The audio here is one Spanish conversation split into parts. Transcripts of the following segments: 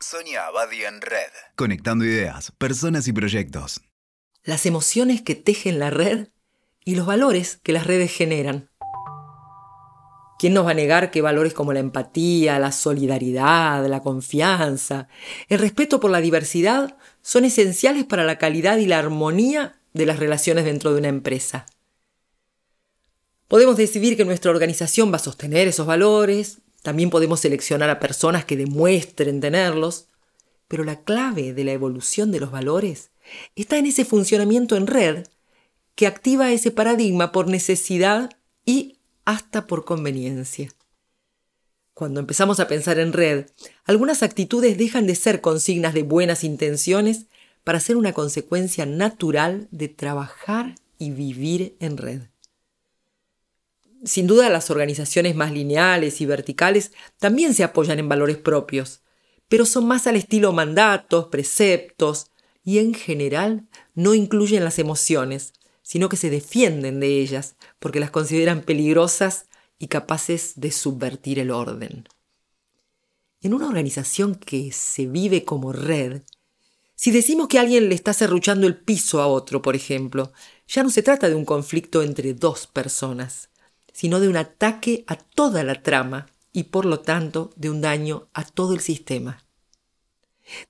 Sonia Abadi en Red. Conectando ideas, personas y proyectos. Las emociones que tejen la red y los valores que las redes generan. ¿Quién nos va a negar que valores como la empatía, la solidaridad, la confianza, el respeto por la diversidad son esenciales para la calidad y la armonía de las relaciones dentro de una empresa? Podemos decidir que nuestra organización va a sostener esos valores, también podemos seleccionar a personas que demuestren tenerlos, pero la clave de la evolución de los valores está en ese funcionamiento en red que activa ese paradigma por necesidad y hasta por conveniencia. Cuando empezamos a pensar en red, algunas actitudes dejan de ser consignas de buenas intenciones para ser una consecuencia natural de trabajar y vivir en red. Sin duda las organizaciones más lineales y verticales también se apoyan en valores propios, pero son más al estilo mandatos, preceptos, y en general no incluyen las emociones, sino que se defienden de ellas porque las consideran peligrosas y capaces de subvertir el orden. En una organización que se vive como red, si decimos que alguien le está serruchando el piso a otro, por ejemplo, ya no se trata de un conflicto entre dos personas, sino de un ataque a toda la trama y por lo tanto de un daño a todo el sistema.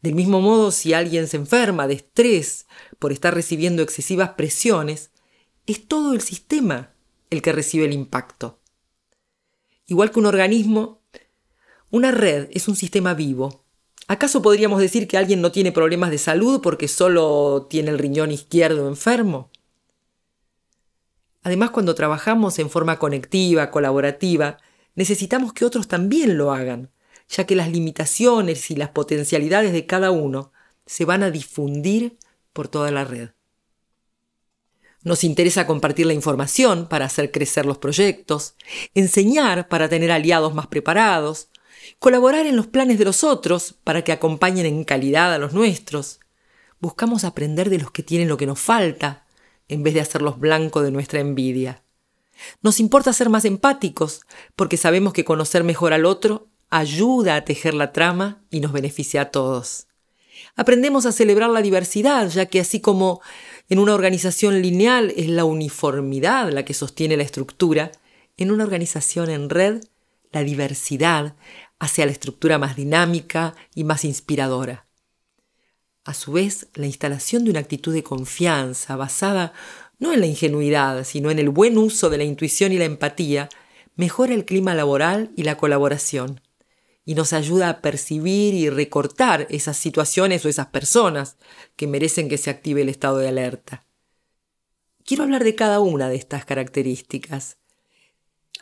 Del mismo modo, si alguien se enferma de estrés por estar recibiendo excesivas presiones, es todo el sistema el que recibe el impacto. Igual que un organismo, una red es un sistema vivo. ¿Acaso podríamos decir que alguien no tiene problemas de salud porque solo tiene el riñón izquierdo enfermo? Además, cuando trabajamos en forma conectiva, colaborativa, necesitamos que otros también lo hagan, ya que las limitaciones y las potencialidades de cada uno se van a difundir por toda la red. Nos interesa compartir la información para hacer crecer los proyectos, enseñar para tener aliados más preparados, colaborar en los planes de los otros para que acompañen en calidad a los nuestros. Buscamos aprender de los que tienen lo que nos falta, en vez de hacerlos blanco de nuestra envidia. Nos importa ser más empáticos, porque sabemos que conocer mejor al otro ayuda a tejer la trama y nos beneficia a todos. Aprendemos a celebrar la diversidad, ya que así como en una organización lineal es la uniformidad la que sostiene la estructura, en una organización en red, la diversidad hace a la estructura más dinámica y más inspiradora. A su vez, la instalación de una actitud de confianza basada no en la ingenuidad, sino en el buen uso de la intuición y la empatía, mejora el clima laboral y la colaboración y nos ayuda a percibir y recortar esas situaciones o esas personas que merecen que se active el estado de alerta. Quiero hablar de cada una de estas características.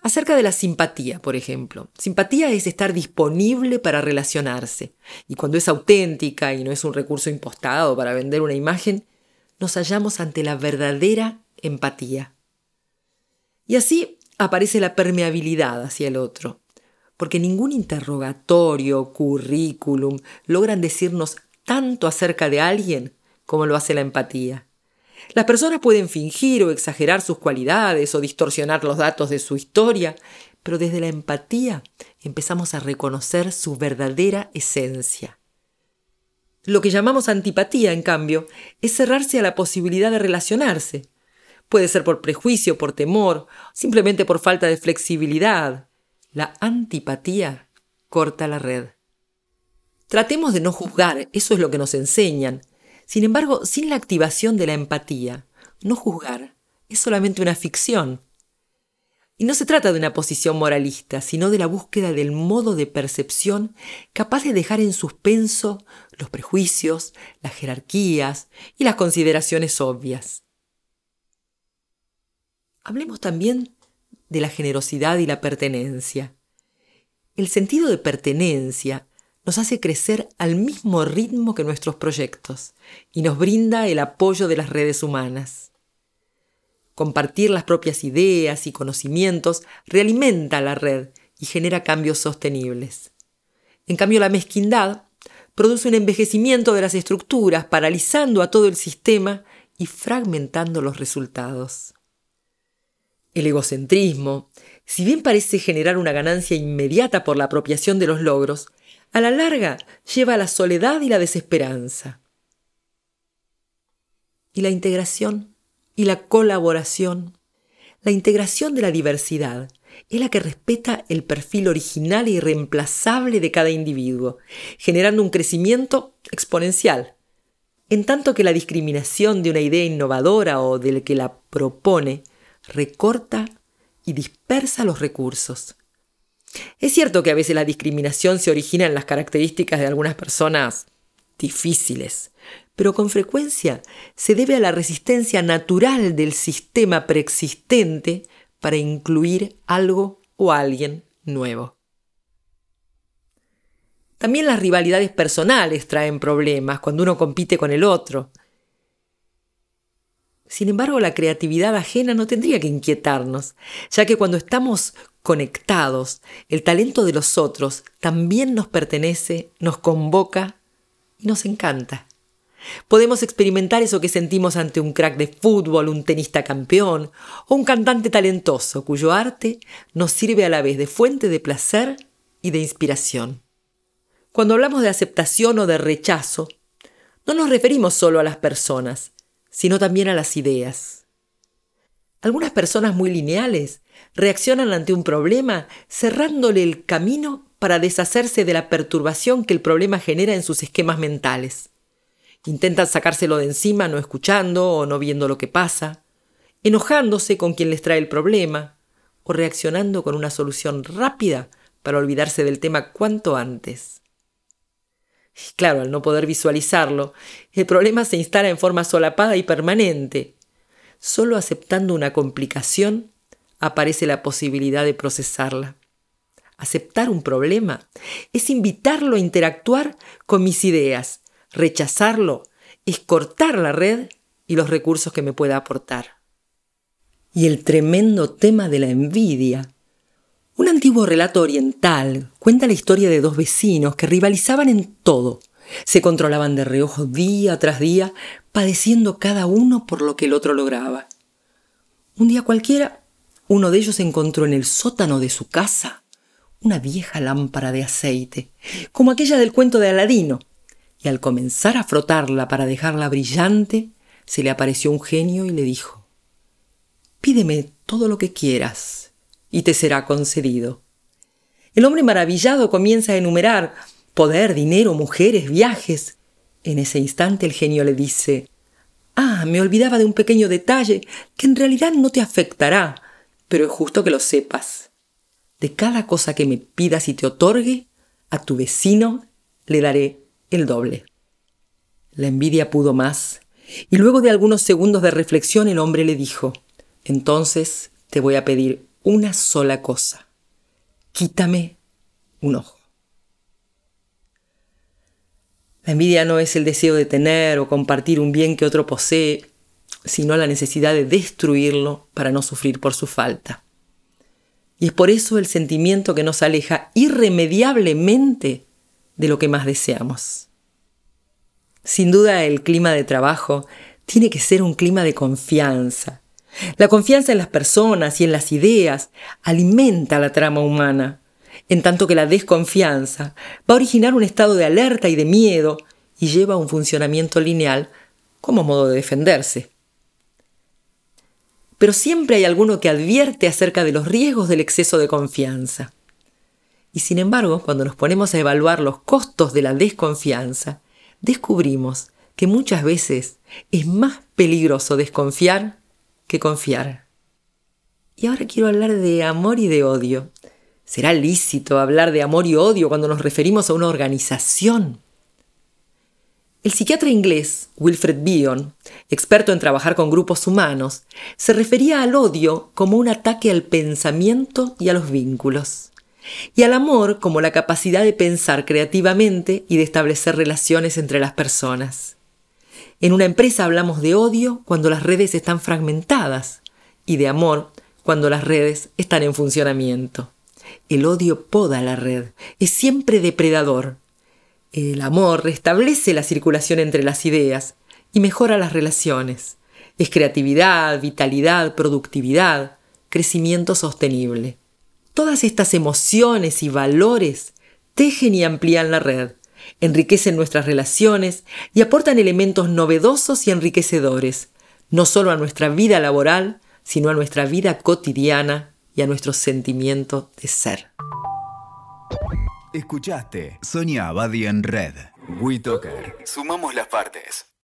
Acerca de la simpatía, por ejemplo. Simpatía es estar disponible para relacionarse. Y cuando es auténtica y no es un recurso impostado para vender una imagen, nos hallamos ante la verdadera empatía. Y así aparece la permeabilidad hacia el otro porque ningún interrogatorio, currículum logran decirnos tanto acerca de alguien como lo hace la empatía. Las personas pueden fingir o exagerar sus cualidades o distorsionar los datos de su historia, pero desde la empatía empezamos a reconocer su verdadera esencia. Lo que llamamos antipatía, en cambio, es cerrarse a la posibilidad de relacionarse. Puede ser por prejuicio, por temor, simplemente por falta de flexibilidad, la antipatía corta la red. Tratemos de no juzgar, eso es lo que nos enseñan. Sin embargo, sin la activación de la empatía, no juzgar es solamente una ficción. Y no se trata de una posición moralista, sino de la búsqueda del modo de percepción capaz de dejar en suspenso los prejuicios, las jerarquías y las consideraciones obvias. Hablemos también de la generosidad y la pertenencia. El sentido de pertenencia nos hace crecer al mismo ritmo que nuestros proyectos y nos brinda el apoyo de las redes humanas. Compartir las propias ideas y conocimientos realimenta la red y genera cambios sostenibles. En cambio, la mezquindad produce un envejecimiento de las estructuras, paralizando a todo el sistema y fragmentando los resultados. El egocentrismo, si bien parece generar una ganancia inmediata por la apropiación de los logros, a la larga lleva a la soledad y la desesperanza. Y la integración y la colaboración, la integración de la diversidad, es la que respeta el perfil original e irreemplazable de cada individuo, generando un crecimiento exponencial. En tanto que la discriminación de una idea innovadora o del que la propone recorta y dispersa los recursos. Es cierto que a veces la discriminación se origina en las características de algunas personas difíciles, pero con frecuencia se debe a la resistencia natural del sistema preexistente para incluir algo o alguien nuevo. También las rivalidades personales traen problemas cuando uno compite con el otro. Sin embargo, la creatividad ajena no tendría que inquietarnos, ya que cuando estamos conectados, el talento de los otros también nos pertenece, nos convoca y nos encanta. Podemos experimentar eso que sentimos ante un crack de fútbol, un tenista campeón o un cantante talentoso cuyo arte nos sirve a la vez de fuente de placer y de inspiración. Cuando hablamos de aceptación o de rechazo, no nos referimos solo a las personas, sino también a las ideas. Algunas personas muy lineales reaccionan ante un problema cerrándole el camino para deshacerse de la perturbación que el problema genera en sus esquemas mentales. Intentan sacárselo de encima no escuchando o no viendo lo que pasa, enojándose con quien les trae el problema o reaccionando con una solución rápida para olvidarse del tema cuanto antes. Claro, al no poder visualizarlo, el problema se instala en forma solapada y permanente. Solo aceptando una complicación aparece la posibilidad de procesarla. Aceptar un problema es invitarlo a interactuar con mis ideas Rechazarlo es cortar la red y los recursos que me pueda aportar. Y el tremendo tema de la envidia. Un antiguo relato oriental cuenta la historia de dos vecinos que rivalizaban en todo. Se controlaban de reojo día tras día, padeciendo cada uno por lo que el otro lograba. Un día cualquiera, uno de ellos encontró en el sótano de su casa una vieja lámpara de aceite, como aquella del cuento de Aladino, y al comenzar a frotarla para dejarla brillante, se le apareció un genio y le dijo, Pídeme todo lo que quieras y te será concedido. El hombre maravillado comienza a enumerar poder, dinero, mujeres, viajes. En ese instante el genio le dice, Ah, me olvidaba de un pequeño detalle que en realidad no te afectará, pero es justo que lo sepas. De cada cosa que me pidas y te otorgue, a tu vecino le daré el doble. La envidia pudo más, y luego de algunos segundos de reflexión el hombre le dijo, entonces te voy a pedir una sola cosa, quítame un ojo. La envidia no es el deseo de tener o compartir un bien que otro posee, sino la necesidad de destruirlo para no sufrir por su falta. Y es por eso el sentimiento que nos aleja irremediablemente de lo que más deseamos. Sin duda el clima de trabajo tiene que ser un clima de confianza. La confianza en las personas y en las ideas alimenta la trama humana, en tanto que la desconfianza va a originar un estado de alerta y de miedo y lleva a un funcionamiento lineal como modo de defenderse. Pero siempre hay alguno que advierte acerca de los riesgos del exceso de confianza. Y sin embargo, cuando nos ponemos a evaluar los costos de la desconfianza, descubrimos que muchas veces es más peligroso desconfiar que confiar. Y ahora quiero hablar de amor y de odio. ¿Será lícito hablar de amor y odio cuando nos referimos a una organización? El psiquiatra inglés Wilfred Bion, experto en trabajar con grupos humanos, se refería al odio como un ataque al pensamiento y a los vínculos y al amor como la capacidad de pensar creativamente y de establecer relaciones entre las personas. En una empresa hablamos de odio cuando las redes están fragmentadas y de amor cuando las redes están en funcionamiento. El odio poda la red, es siempre depredador. El amor restablece la circulación entre las ideas y mejora las relaciones. Es creatividad, vitalidad, productividad, crecimiento sostenible. Todas estas emociones y valores tejen y amplían la red, enriquecen nuestras relaciones y aportan elementos novedosos y enriquecedores, no solo a nuestra vida laboral, sino a nuestra vida cotidiana y a nuestro sentimiento de ser. Escuchaste Sonia Abadi en Red. WeToker. Sumamos las partes.